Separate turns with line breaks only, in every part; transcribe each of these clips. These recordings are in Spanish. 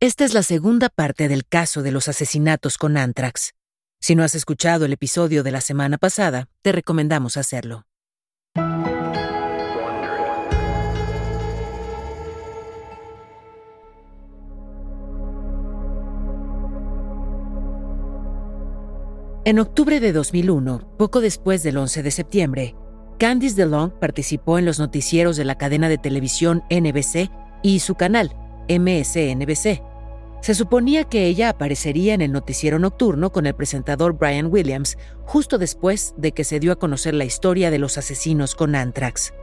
Esta es la segunda parte del caso de los asesinatos con Anthrax. Si no has escuchado el episodio de la semana pasada, te recomendamos hacerlo. En octubre de 2001, poco después del 11 de septiembre, Candice DeLong participó en los noticieros de la cadena de televisión NBC y su canal, MSNBC. Se suponía que ella aparecería en el noticiero nocturno con el presentador Brian Williams justo después de que se dio a conocer la historia de los asesinos con Anthrax.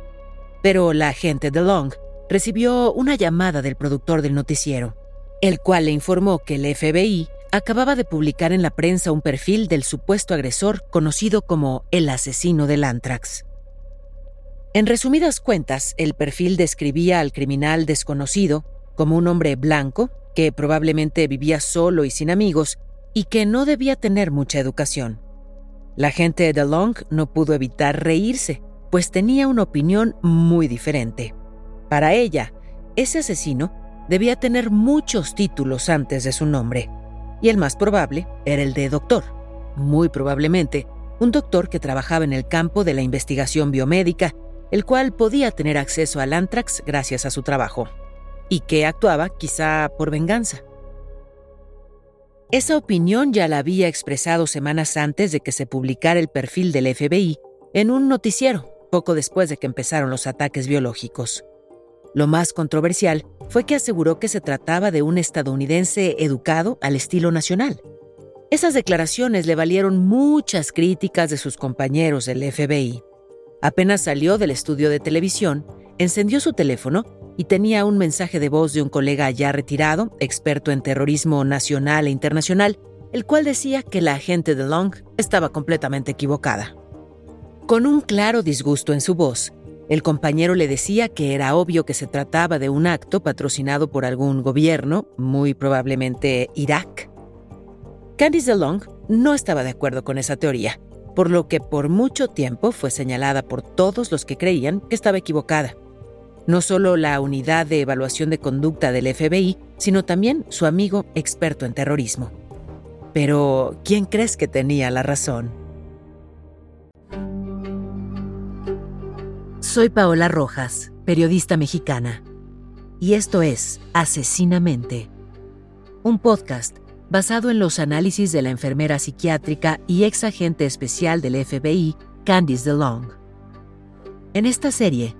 Pero la agente DeLong recibió una llamada del productor del noticiero, el cual le informó que el FBI acababa de publicar en la prensa un perfil del supuesto agresor conocido como el asesino del Anthrax. En resumidas cuentas, el perfil describía al criminal desconocido como un hombre blanco, que probablemente vivía solo y sin amigos, y que no debía tener mucha educación. La gente de Long no pudo evitar reírse, pues tenía una opinión muy diferente. Para ella, ese asesino debía tener muchos títulos antes de su nombre, y el más probable era el de doctor, muy probablemente un doctor que trabajaba en el campo de la investigación biomédica, el cual podía tener acceso al anthrax gracias a su trabajo y que actuaba quizá por venganza. Esa opinión ya la había expresado semanas antes de que se publicara el perfil del FBI en un noticiero, poco después de que empezaron los ataques biológicos. Lo más controversial fue que aseguró que se trataba de un estadounidense educado al estilo nacional. Esas declaraciones le valieron muchas críticas de sus compañeros del FBI. Apenas salió del estudio de televisión, encendió su teléfono y tenía un mensaje de voz de un colega ya retirado, experto en terrorismo nacional e internacional, el cual decía que la agente de Long estaba completamente equivocada. Con un claro disgusto en su voz, el compañero le decía que era obvio que se trataba de un acto patrocinado por algún gobierno, muy probablemente Irak. Candice DeLong no estaba de acuerdo con esa teoría, por lo que por mucho tiempo fue señalada por todos los que creían que estaba equivocada no solo la unidad de evaluación de conducta del FBI, sino también su amigo experto en terrorismo. Pero, ¿quién crees que tenía la razón? Soy Paola Rojas, periodista mexicana, y esto es Asesinamente, un podcast basado en los análisis de la enfermera psiquiátrica y ex agente especial del FBI, Candice DeLong. En esta serie,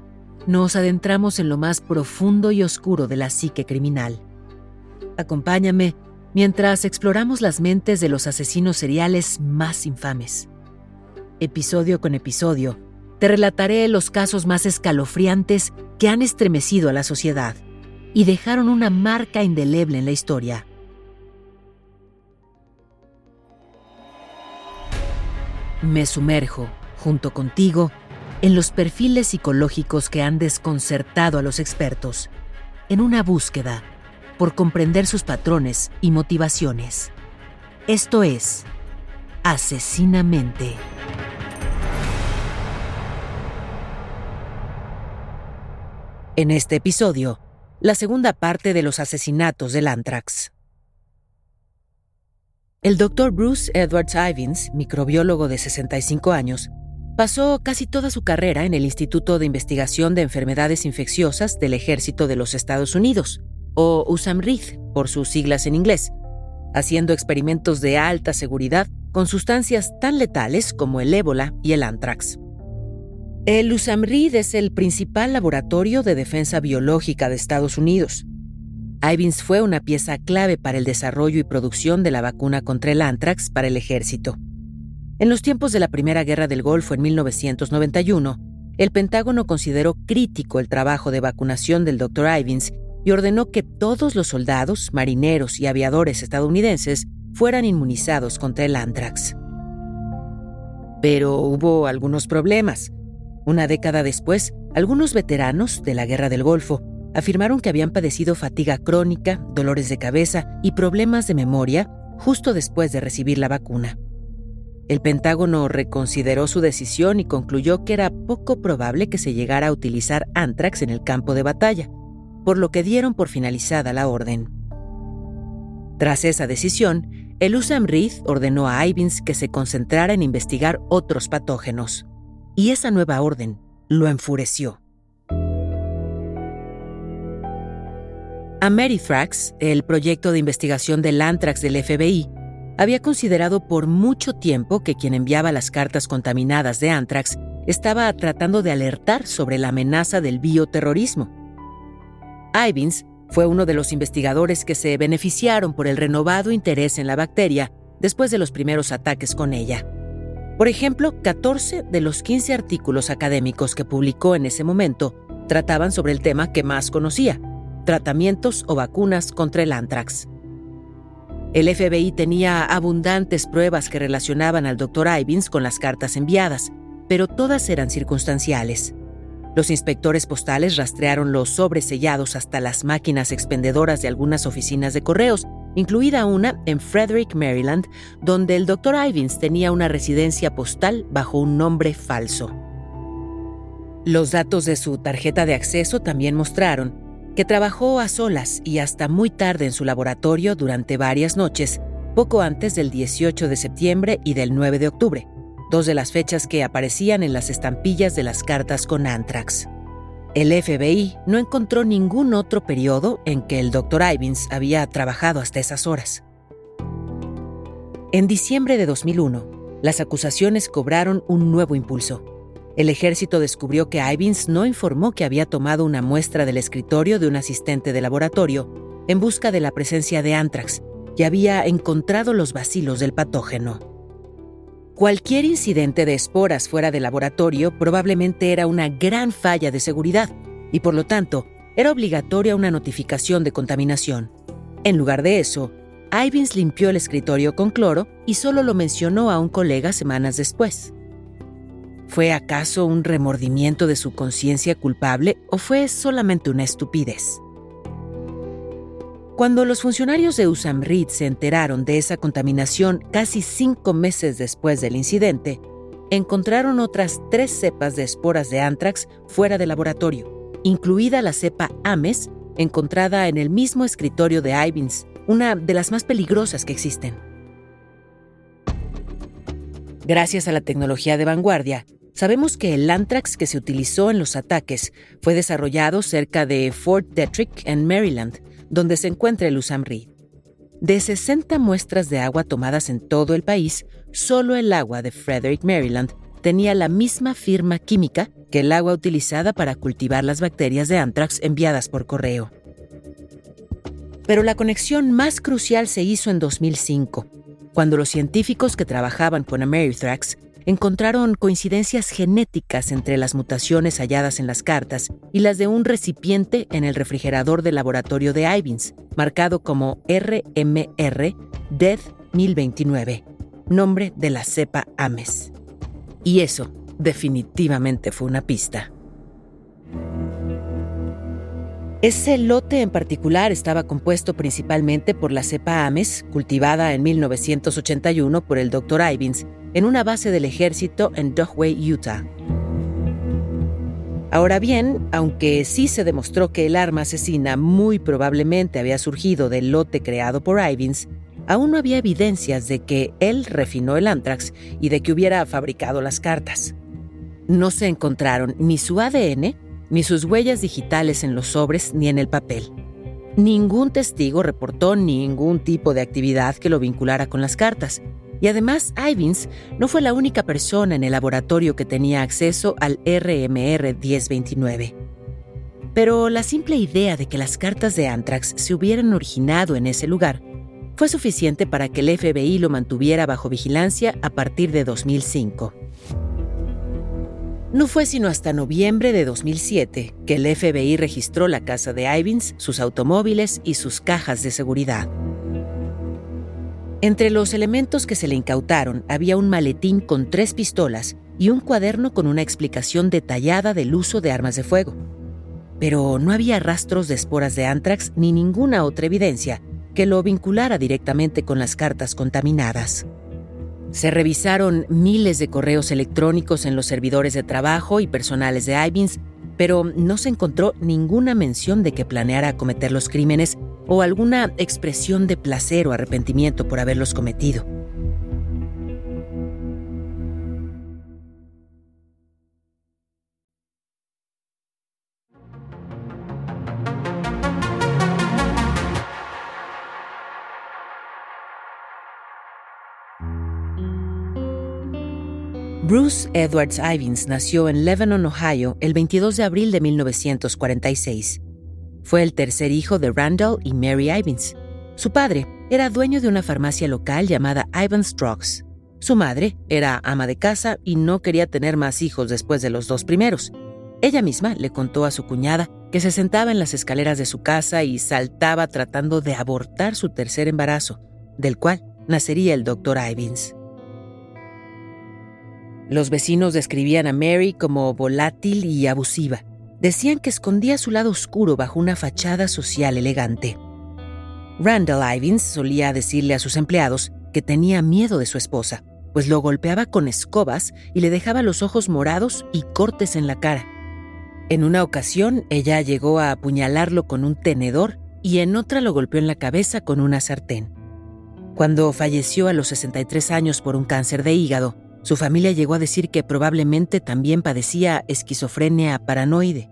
nos adentramos en lo más profundo y oscuro de la psique criminal. Acompáñame mientras exploramos las mentes de los asesinos seriales más infames. Episodio con episodio, te relataré los casos más escalofriantes que han estremecido a la sociedad y dejaron una marca indeleble en la historia. Me sumerjo, junto contigo, en los perfiles psicológicos que han desconcertado a los expertos, en una búsqueda por comprender sus patrones y motivaciones. Esto es Asesinamente. En este episodio, la segunda parte de los asesinatos del Anthrax. El doctor Bruce Edwards Ivins, microbiólogo de 65 años, Pasó casi toda su carrera en el Instituto de Investigación de Enfermedades Infecciosas del Ejército de los Estados Unidos, o USAMRID por sus siglas en inglés, haciendo experimentos de alta seguridad con sustancias tan letales como el ébola y el anthrax. El USAMRID es el principal laboratorio de defensa biológica de Estados Unidos. Ivins fue una pieza clave para el desarrollo y producción de la vacuna contra el anthrax para el ejército. En los tiempos de la Primera Guerra del Golfo en 1991, el Pentágono consideró crítico el trabajo de vacunación del Dr. Ivins y ordenó que todos los soldados, marineros y aviadores estadounidenses fueran inmunizados contra el anthrax. Pero hubo algunos problemas. Una década después, algunos veteranos de la Guerra del Golfo afirmaron que habían padecido fatiga crónica, dolores de cabeza y problemas de memoria justo después de recibir la vacuna. El Pentágono reconsideró su decisión y concluyó que era poco probable que se llegara a utilizar anthrax en el campo de batalla, por lo que dieron por finalizada la orden. Tras esa decisión, el USAM Reed ordenó a Ivins que se concentrara en investigar otros patógenos, y esa nueva orden lo enfureció. Amerithrax, el proyecto de investigación del anthrax del FBI, había considerado por mucho tiempo que quien enviaba las cartas contaminadas de anthrax estaba tratando de alertar sobre la amenaza del bioterrorismo. Ivins fue uno de los investigadores que se beneficiaron por el renovado interés en la bacteria después de los primeros ataques con ella. Por ejemplo, 14 de los 15 artículos académicos que publicó en ese momento trataban sobre el tema que más conocía, tratamientos o vacunas contra el anthrax. El FBI tenía abundantes pruebas que relacionaban al Dr. Ivins con las cartas enviadas, pero todas eran circunstanciales. Los inspectores postales rastrearon los sobres sellados hasta las máquinas expendedoras de algunas oficinas de correos incluida una en Frederick, Maryland, donde el Dr. Ivins tenía una residencia postal bajo un nombre falso. Los datos de su tarjeta de acceso también mostraron que trabajó a solas y hasta muy tarde en su laboratorio durante varias noches, poco antes del 18 de septiembre y del 9 de octubre, dos de las fechas que aparecían en las estampillas de las cartas con Anthrax. El FBI no encontró ningún otro periodo en que el Dr. Ivins había trabajado hasta esas horas. En diciembre de 2001, las acusaciones cobraron un nuevo impulso. El ejército descubrió que Ivins no informó que había tomado una muestra del escritorio de un asistente de laboratorio en busca de la presencia de anthrax y había encontrado los vacilos del patógeno. Cualquier incidente de esporas fuera del laboratorio probablemente era una gran falla de seguridad y por lo tanto era obligatoria una notificación de contaminación. En lugar de eso, Ivins limpió el escritorio con cloro y solo lo mencionó a un colega semanas después. ¿Fue acaso un remordimiento de su conciencia culpable o fue solamente una estupidez? Cuando los funcionarios de USAMRID se enteraron de esa contaminación casi cinco meses después del incidente, encontraron otras tres cepas de esporas de anthrax fuera del laboratorio, incluida la cepa Ames, encontrada en el mismo escritorio de Ivins, una de las más peligrosas que existen. Gracias a la tecnología de vanguardia, sabemos que el anthrax que se utilizó en los ataques fue desarrollado cerca de Fort Detrick, en Maryland, donde se encuentra el USAMRI. De 60 muestras de agua tomadas en todo el país, solo el agua de Frederick, Maryland, tenía la misma firma química que el agua utilizada para cultivar las bacterias de anthrax enviadas por correo. Pero la conexión más crucial se hizo en 2005, cuando los científicos que trabajaban con Amerithrax encontraron coincidencias genéticas entre las mutaciones halladas en las cartas y las de un recipiente en el refrigerador del laboratorio de Ivins, marcado como RMR DEAD 1029, nombre de la cepa Ames. Y eso definitivamente fue una pista. Ese lote en particular estaba compuesto principalmente por la cepa Ames, cultivada en 1981 por el Dr. Ivins en una base del ejército en Dogway, Utah. Ahora bien, aunque sí se demostró que el arma asesina muy probablemente había surgido del lote creado por Ivins, aún no había evidencias de que él refinó el anthrax y de que hubiera fabricado las cartas. No se encontraron ni su ADN, ni sus huellas digitales en los sobres ni en el papel. Ningún testigo reportó ningún tipo de actividad que lo vinculara con las cartas, y además, Ivins no fue la única persona en el laboratorio que tenía acceso al RMR 1029. Pero la simple idea de que las cartas de Anthrax se hubieran originado en ese lugar fue suficiente para que el FBI lo mantuviera bajo vigilancia a partir de 2005. No fue sino hasta noviembre de 2007 que el FBI registró la casa de Ivins, sus automóviles y sus cajas de seguridad. Entre los elementos que se le incautaron había un maletín con tres pistolas y un cuaderno con una explicación detallada del uso de armas de fuego. Pero no había rastros de esporas de anthrax ni ninguna otra evidencia que lo vinculara directamente con las cartas contaminadas. Se revisaron miles de correos electrónicos en los servidores de trabajo y personales de Ivins, pero no se encontró ninguna mención de que planeara cometer los crímenes o alguna expresión de placer o arrepentimiento por haberlos cometido. Bruce Edwards Ivins nació en Lebanon, Ohio, el 22 de abril de 1946. Fue el tercer hijo de Randall y Mary Ivins. Su padre era dueño de una farmacia local llamada Ivans Drugs. Su madre era ama de casa y no quería tener más hijos después de los dos primeros. Ella misma le contó a su cuñada que se sentaba en las escaleras de su casa y saltaba tratando de abortar su tercer embarazo, del cual nacería el doctor Ivins. Los vecinos describían a Mary como volátil y abusiva. Decían que escondía su lado oscuro bajo una fachada social elegante. Randall Ivins solía decirle a sus empleados que tenía miedo de su esposa, pues lo golpeaba con escobas y le dejaba los ojos morados y cortes en la cara. En una ocasión, ella llegó a apuñalarlo con un tenedor y en otra lo golpeó en la cabeza con una sartén. Cuando falleció a los 63 años por un cáncer de hígado, su familia llegó a decir que probablemente también padecía esquizofrenia paranoide.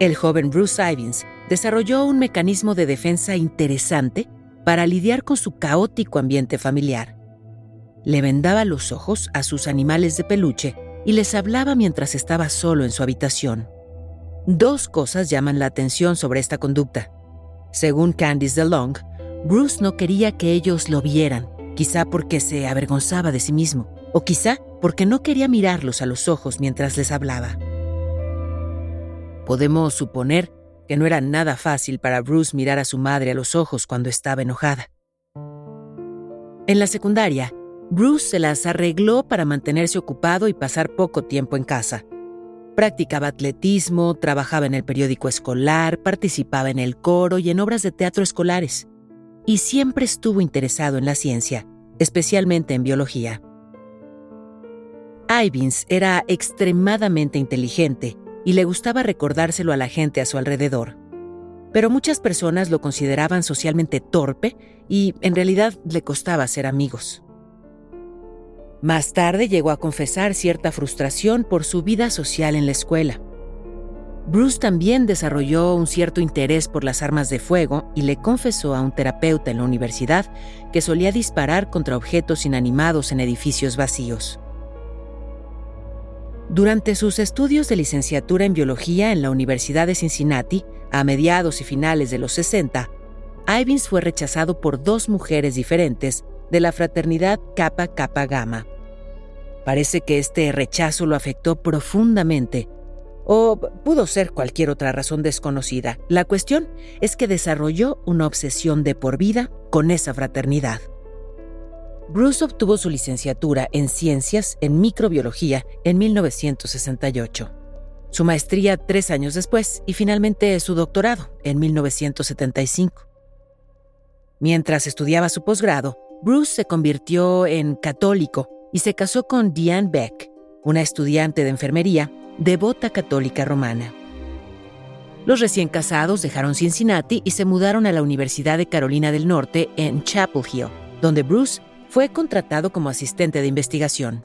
El joven Bruce Ivins desarrolló un mecanismo de defensa interesante para lidiar con su caótico ambiente familiar. Le vendaba los ojos a sus animales de peluche y les hablaba mientras estaba solo en su habitación. Dos cosas llaman la atención sobre esta conducta. Según Candice DeLong, Bruce no quería que ellos lo vieran quizá porque se avergonzaba de sí mismo, o quizá porque no quería mirarlos a los ojos mientras les hablaba. Podemos suponer que no era nada fácil para Bruce mirar a su madre a los ojos cuando estaba enojada. En la secundaria, Bruce se las arregló para mantenerse ocupado y pasar poco tiempo en casa. Practicaba atletismo, trabajaba en el periódico escolar, participaba en el coro y en obras de teatro escolares y siempre estuvo interesado en la ciencia, especialmente en biología. Ivins era extremadamente inteligente y le gustaba recordárselo a la gente a su alrededor. Pero muchas personas lo consideraban socialmente torpe y en realidad le costaba ser amigos. Más tarde llegó a confesar cierta frustración por su vida social en la escuela. Bruce también desarrolló un cierto interés por las armas de fuego y le confesó a un terapeuta en la universidad que solía disparar contra objetos inanimados en edificios vacíos. Durante sus estudios de licenciatura en biología en la Universidad de Cincinnati, a mediados y finales de los 60, Ivins fue rechazado por dos mujeres diferentes de la fraternidad Kappa Kappa Gamma. Parece que este rechazo lo afectó profundamente o pudo ser cualquier otra razón desconocida. La cuestión es que desarrolló una obsesión de por vida con esa fraternidad. Bruce obtuvo su licenciatura en ciencias en microbiología en 1968, su maestría tres años después y finalmente su doctorado en 1975. Mientras estudiaba su posgrado, Bruce se convirtió en católico y se casó con Diane Beck, una estudiante de enfermería devota católica romana. Los recién casados dejaron Cincinnati y se mudaron a la Universidad de Carolina del Norte en Chapel Hill, donde Bruce fue contratado como asistente de investigación.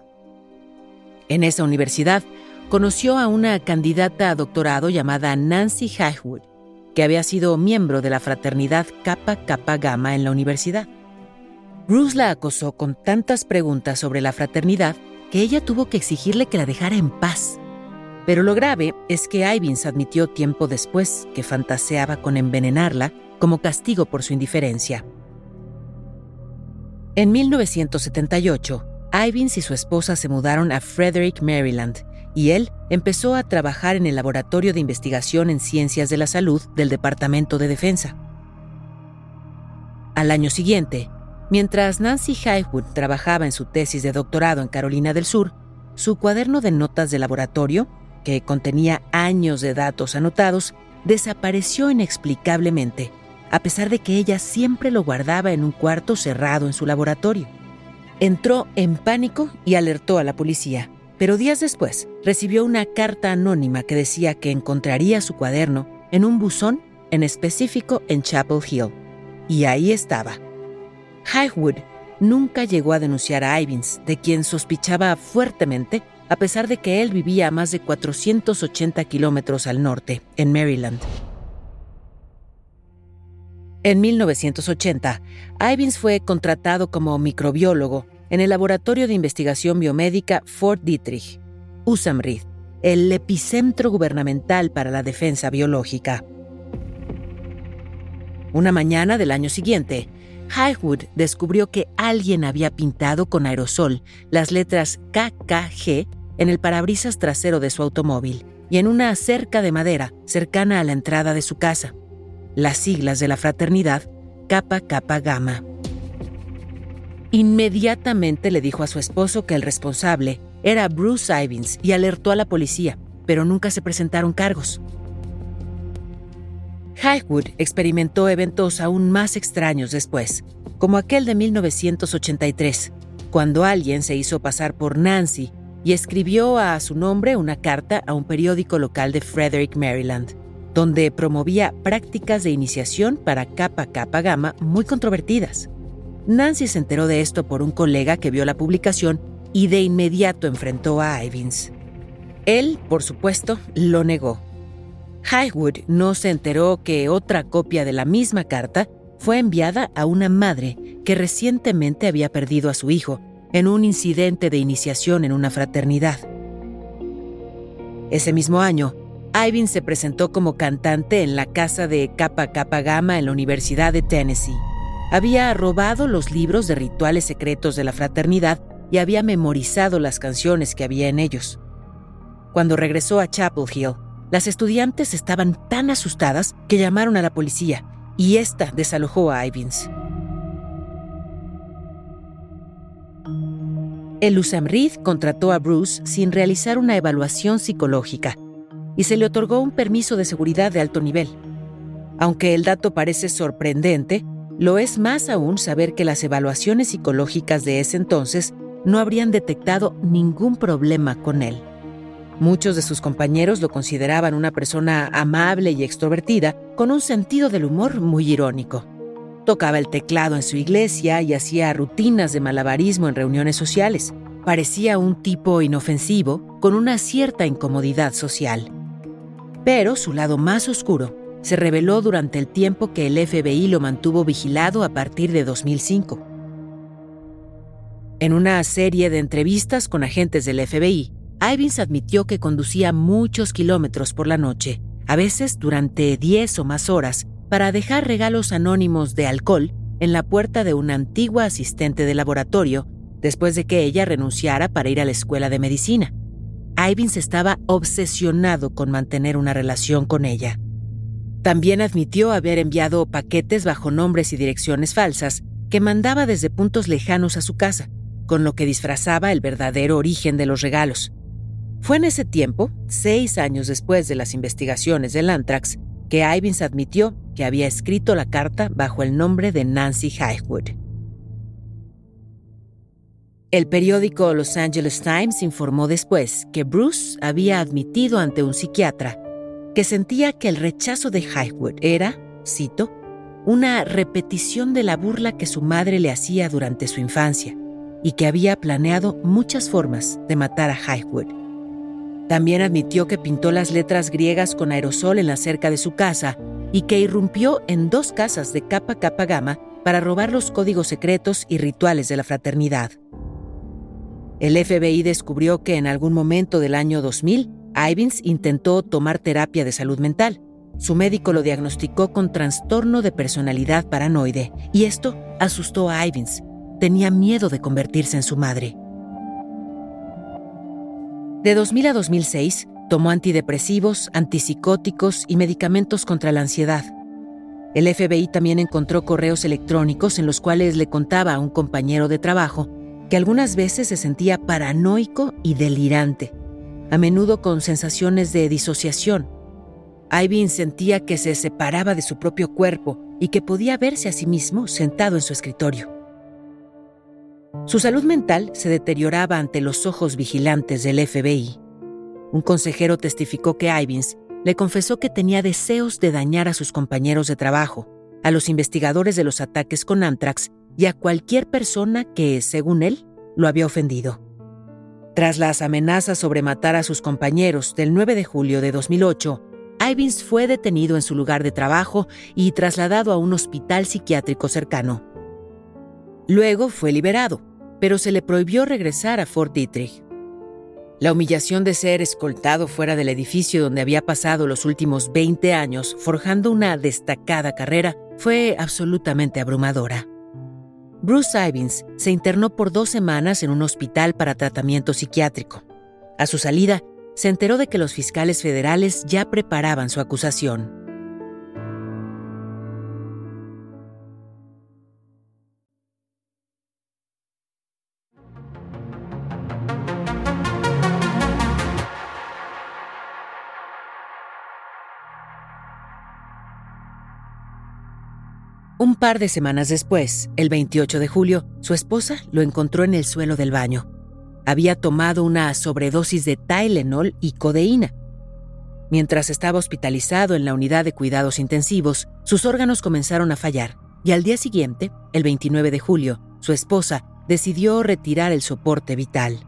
En esa universidad conoció a una candidata a doctorado llamada Nancy Highwood, que había sido miembro de la fraternidad Kappa Kappa Gamma en la universidad. Bruce la acosó con tantas preguntas sobre la fraternidad que ella tuvo que exigirle que la dejara en paz. Pero lo grave es que Ivins admitió tiempo después que fantaseaba con envenenarla como castigo por su indiferencia. En 1978, Ivins y su esposa se mudaron a Frederick, Maryland, y él empezó a trabajar en el Laboratorio de Investigación en Ciencias de la Salud del Departamento de Defensa. Al año siguiente, mientras Nancy Highwood trabajaba en su tesis de doctorado en Carolina del Sur, su cuaderno de notas de laboratorio, que contenía años de datos anotados, desapareció inexplicablemente, a pesar de que ella siempre lo guardaba en un cuarto cerrado en su laboratorio. Entró en pánico y alertó a la policía, pero días después recibió una carta anónima que decía que encontraría su cuaderno en un buzón en específico en Chapel Hill. Y ahí estaba. Highwood nunca llegó a denunciar a Ivins, de quien sospechaba fuertemente, a pesar de que él vivía a más de 480 kilómetros al norte, en Maryland. En 1980, Ivins fue contratado como microbiólogo en el Laboratorio de Investigación Biomédica Fort Dietrich, USAMRID, el epicentro gubernamental para la defensa biológica. Una mañana del año siguiente, Highwood descubrió que alguien había pintado con aerosol las letras KKG en el parabrisas trasero de su automóvil y en una cerca de madera cercana a la entrada de su casa las siglas de la fraternidad Kappa Kappa Gamma. Inmediatamente le dijo a su esposo que el responsable era Bruce Ivins y alertó a la policía, pero nunca se presentaron cargos. Highwood experimentó eventos aún más extraños después, como aquel de 1983, cuando alguien se hizo pasar por Nancy y escribió a su nombre una carta a un periódico local de Frederick, Maryland donde promovía prácticas de iniciación para capa capa Gamma muy controvertidas. Nancy se enteró de esto por un colega que vio la publicación y de inmediato enfrentó a Ivins. Él, por supuesto, lo negó. Highwood no se enteró que otra copia de la misma carta fue enviada a una madre que recientemente había perdido a su hijo en un incidente de iniciación en una fraternidad. Ese mismo año, Ivan se presentó como cantante en la casa de Kappa Kappa Gamma en la Universidad de Tennessee. Había robado los libros de rituales secretos de la fraternidad y había memorizado las canciones que había en ellos. Cuando regresó a Chapel Hill, las estudiantes estaban tan asustadas que llamaron a la policía y esta desalojó a Ivins. El USAMRID contrató a Bruce sin realizar una evaluación psicológica y se le otorgó un permiso de seguridad de alto nivel. Aunque el dato parece sorprendente, lo es más aún saber que las evaluaciones psicológicas de ese entonces no habrían detectado ningún problema con él. Muchos de sus compañeros lo consideraban una persona amable y extrovertida, con un sentido del humor muy irónico. Tocaba el teclado en su iglesia y hacía rutinas de malabarismo en reuniones sociales. Parecía un tipo inofensivo, con una cierta incomodidad social. Pero su lado más oscuro se reveló durante el tiempo que el FBI lo mantuvo vigilado a partir de 2005. En una serie de entrevistas con agentes del FBI, Ivins admitió que conducía muchos kilómetros por la noche, a veces durante 10 o más horas, para dejar regalos anónimos de alcohol en la puerta de una antigua asistente de laboratorio después de que ella renunciara para ir a la escuela de medicina. Ivins estaba obsesionado con mantener una relación con ella. También admitió haber enviado paquetes bajo nombres y direcciones falsas que mandaba desde puntos lejanos a su casa, con lo que disfrazaba el verdadero origen de los regalos. Fue en ese tiempo, seis años después de las investigaciones del Anthrax, que Ivins admitió que había escrito la carta bajo el nombre de Nancy Highwood. El periódico Los Angeles Times informó después que Bruce había admitido ante un psiquiatra que sentía que el rechazo de Highwood era, cito, una repetición de la burla que su madre le hacía durante su infancia y que había planeado muchas formas de matar a Highwood. También admitió que pintó las letras griegas con aerosol en la cerca de su casa y que irrumpió en dos casas de capa capa gama para robar los códigos secretos y rituales de la fraternidad. El FBI descubrió que en algún momento del año 2000, Ivins intentó tomar terapia de salud mental. Su médico lo diagnosticó con trastorno de personalidad paranoide y esto asustó a Ivins. Tenía miedo de convertirse en su madre. De 2000 a 2006, tomó antidepresivos, antipsicóticos y medicamentos contra la ansiedad. El FBI también encontró correos electrónicos en los cuales le contaba a un compañero de trabajo que algunas veces se sentía paranoico y delirante, a menudo con sensaciones de disociación. Ivan sentía que se separaba de su propio cuerpo y que podía verse a sí mismo sentado en su escritorio. Su salud mental se deterioraba ante los ojos vigilantes del FBI. Un consejero testificó que Ivins le confesó que tenía deseos de dañar a sus compañeros de trabajo, a los investigadores de los ataques con Anthrax y a cualquier persona que, según él, lo había ofendido. Tras las amenazas sobre matar a sus compañeros del 9 de julio de 2008, Ivins fue detenido en su lugar de trabajo y trasladado a un hospital psiquiátrico cercano. Luego fue liberado, pero se le prohibió regresar a Fort Detrick. La humillación de ser escoltado fuera del edificio donde había pasado los últimos 20 años forjando una destacada carrera fue absolutamente abrumadora. Bruce Ivins se internó por dos semanas en un hospital para tratamiento psiquiátrico. A su salida, se enteró de que los fiscales federales ya preparaban su acusación. Un par de semanas después, el 28 de julio, su esposa lo encontró en el suelo del baño. Había tomado una sobredosis de Tylenol y codeína. Mientras estaba hospitalizado en la unidad de cuidados intensivos, sus órganos comenzaron a fallar y al día siguiente, el 29 de julio, su esposa decidió retirar el soporte vital.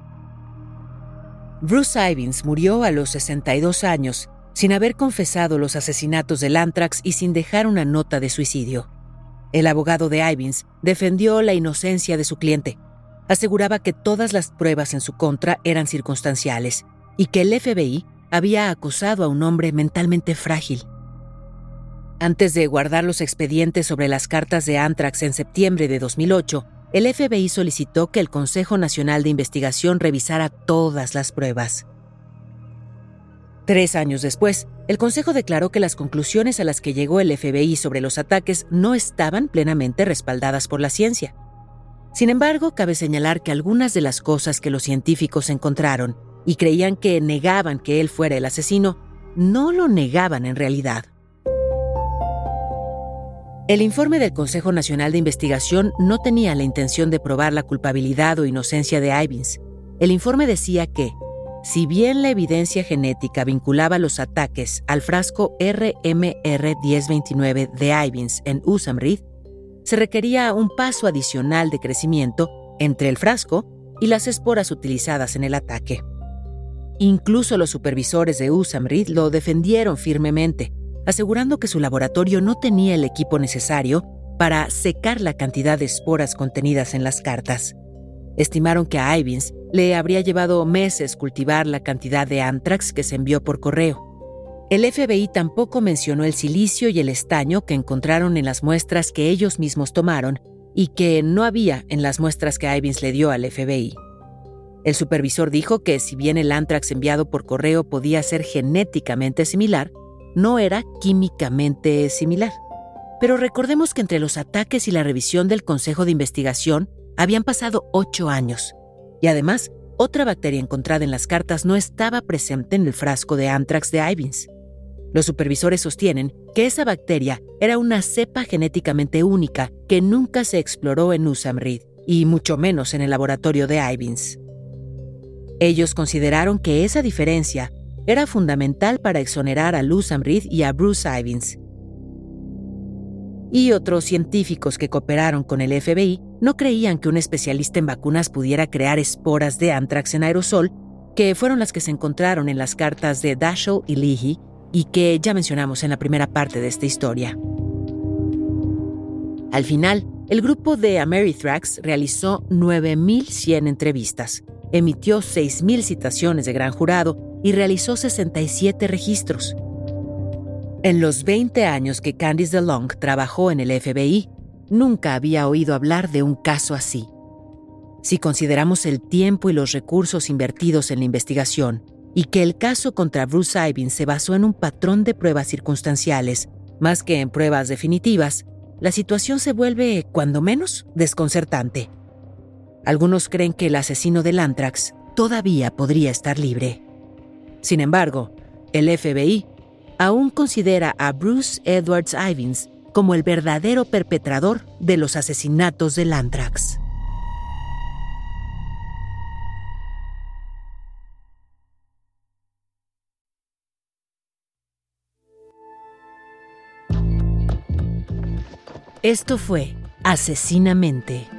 Bruce Ivins murió a los 62 años sin haber confesado los asesinatos del Anthrax y sin dejar una nota de suicidio. El abogado de Ivins defendió la inocencia de su cliente. Aseguraba que todas las pruebas en su contra eran circunstanciales y que el FBI había acusado a un hombre mentalmente frágil. Antes de guardar los expedientes sobre las cartas de Anthrax en septiembre de 2008, el FBI solicitó que el Consejo Nacional de Investigación revisara todas las pruebas. Tres años después, el Consejo declaró que las conclusiones a las que llegó el FBI sobre los ataques no estaban plenamente respaldadas por la ciencia. Sin embargo, cabe señalar que algunas de las cosas que los científicos encontraron y creían que negaban que él fuera el asesino, no lo negaban en realidad. El informe del Consejo Nacional de Investigación no tenía la intención de probar la culpabilidad o inocencia de Ivins. El informe decía que, si bien la evidencia genética vinculaba los ataques al frasco RMR1029 de Ivins en Usamrid, se requería un paso adicional de crecimiento entre el frasco y las esporas utilizadas en el ataque. Incluso los supervisores de Usamrid lo defendieron firmemente, asegurando que su laboratorio no tenía el equipo necesario para secar la cantidad de esporas contenidas en las cartas. Estimaron que a Ivins le habría llevado meses cultivar la cantidad de anthrax que se envió por correo. El FBI tampoco mencionó el silicio y el estaño que encontraron en las muestras que ellos mismos tomaron y que no había en las muestras que Ivins le dio al FBI. El supervisor dijo que si bien el anthrax enviado por correo podía ser genéticamente similar, no era químicamente similar. Pero recordemos que entre los ataques y la revisión del Consejo de Investigación habían pasado ocho años, y además, otra bacteria encontrada en las cartas no estaba presente en el frasco de anthrax de Ivins. Los supervisores sostienen que esa bacteria era una cepa genéticamente única que nunca se exploró en Usamrid, y mucho menos en el laboratorio de Ivins. Ellos consideraron que esa diferencia era fundamental para exonerar a Usamrid y a Bruce Ivins, y otros científicos que cooperaron con el FBI no creían que un especialista en vacunas pudiera crear esporas de anthrax en aerosol, que fueron las que se encontraron en las cartas de Dashel y Leahy y que ya mencionamos en la primera parte de esta historia. Al final, el grupo de Amerithrax realizó 9.100 entrevistas, emitió 6.000 citaciones de gran jurado y realizó 67 registros. En los 20 años que Candice DeLong trabajó en el FBI, nunca había oído hablar de un caso así. Si consideramos el tiempo y los recursos invertidos en la investigación, y que el caso contra Bruce Ivins se basó en un patrón de pruebas circunstanciales, Más que en pruebas definitivas, la situación se vuelve, cuando menos, desconcertante. Algunos creen que el asesino del Antrax todavía podría estar libre. Sin embargo, el FBI aún considera a Bruce Edwards Ivins como el verdadero perpetrador de los asesinatos del Antrax. Esto fue Asesinamente,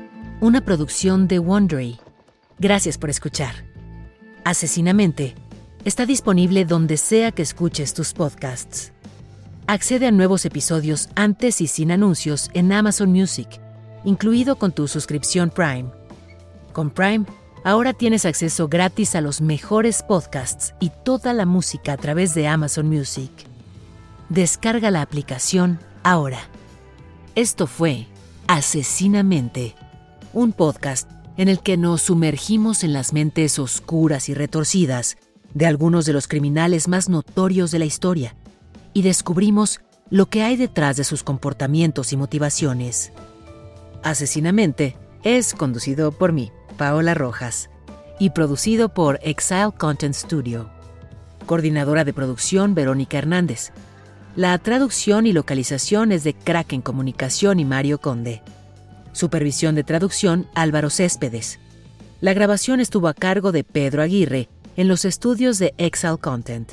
una producción de Wondery. Gracias por escuchar. Asesinamente está disponible donde sea que escuches tus podcasts. Accede a nuevos episodios antes y sin anuncios en Amazon Music, incluido con tu suscripción Prime. Con Prime, ahora tienes acceso gratis a los mejores podcasts y toda la música a través de Amazon Music. Descarga la aplicación ahora. Esto fue Asesinamente, un podcast en el que nos sumergimos en las mentes oscuras y retorcidas de algunos de los criminales más notorios de la historia y descubrimos lo que hay detrás de sus comportamientos y motivaciones. Asesinamente es conducido por mí, Paola Rojas, y producido por Exile Content Studio. Coordinadora de producción Verónica Hernández. La traducción y localización es de Kraken Comunicación y Mario Conde. Supervisión de traducción Álvaro Céspedes. La grabación estuvo a cargo de Pedro Aguirre en los estudios de Excel Content.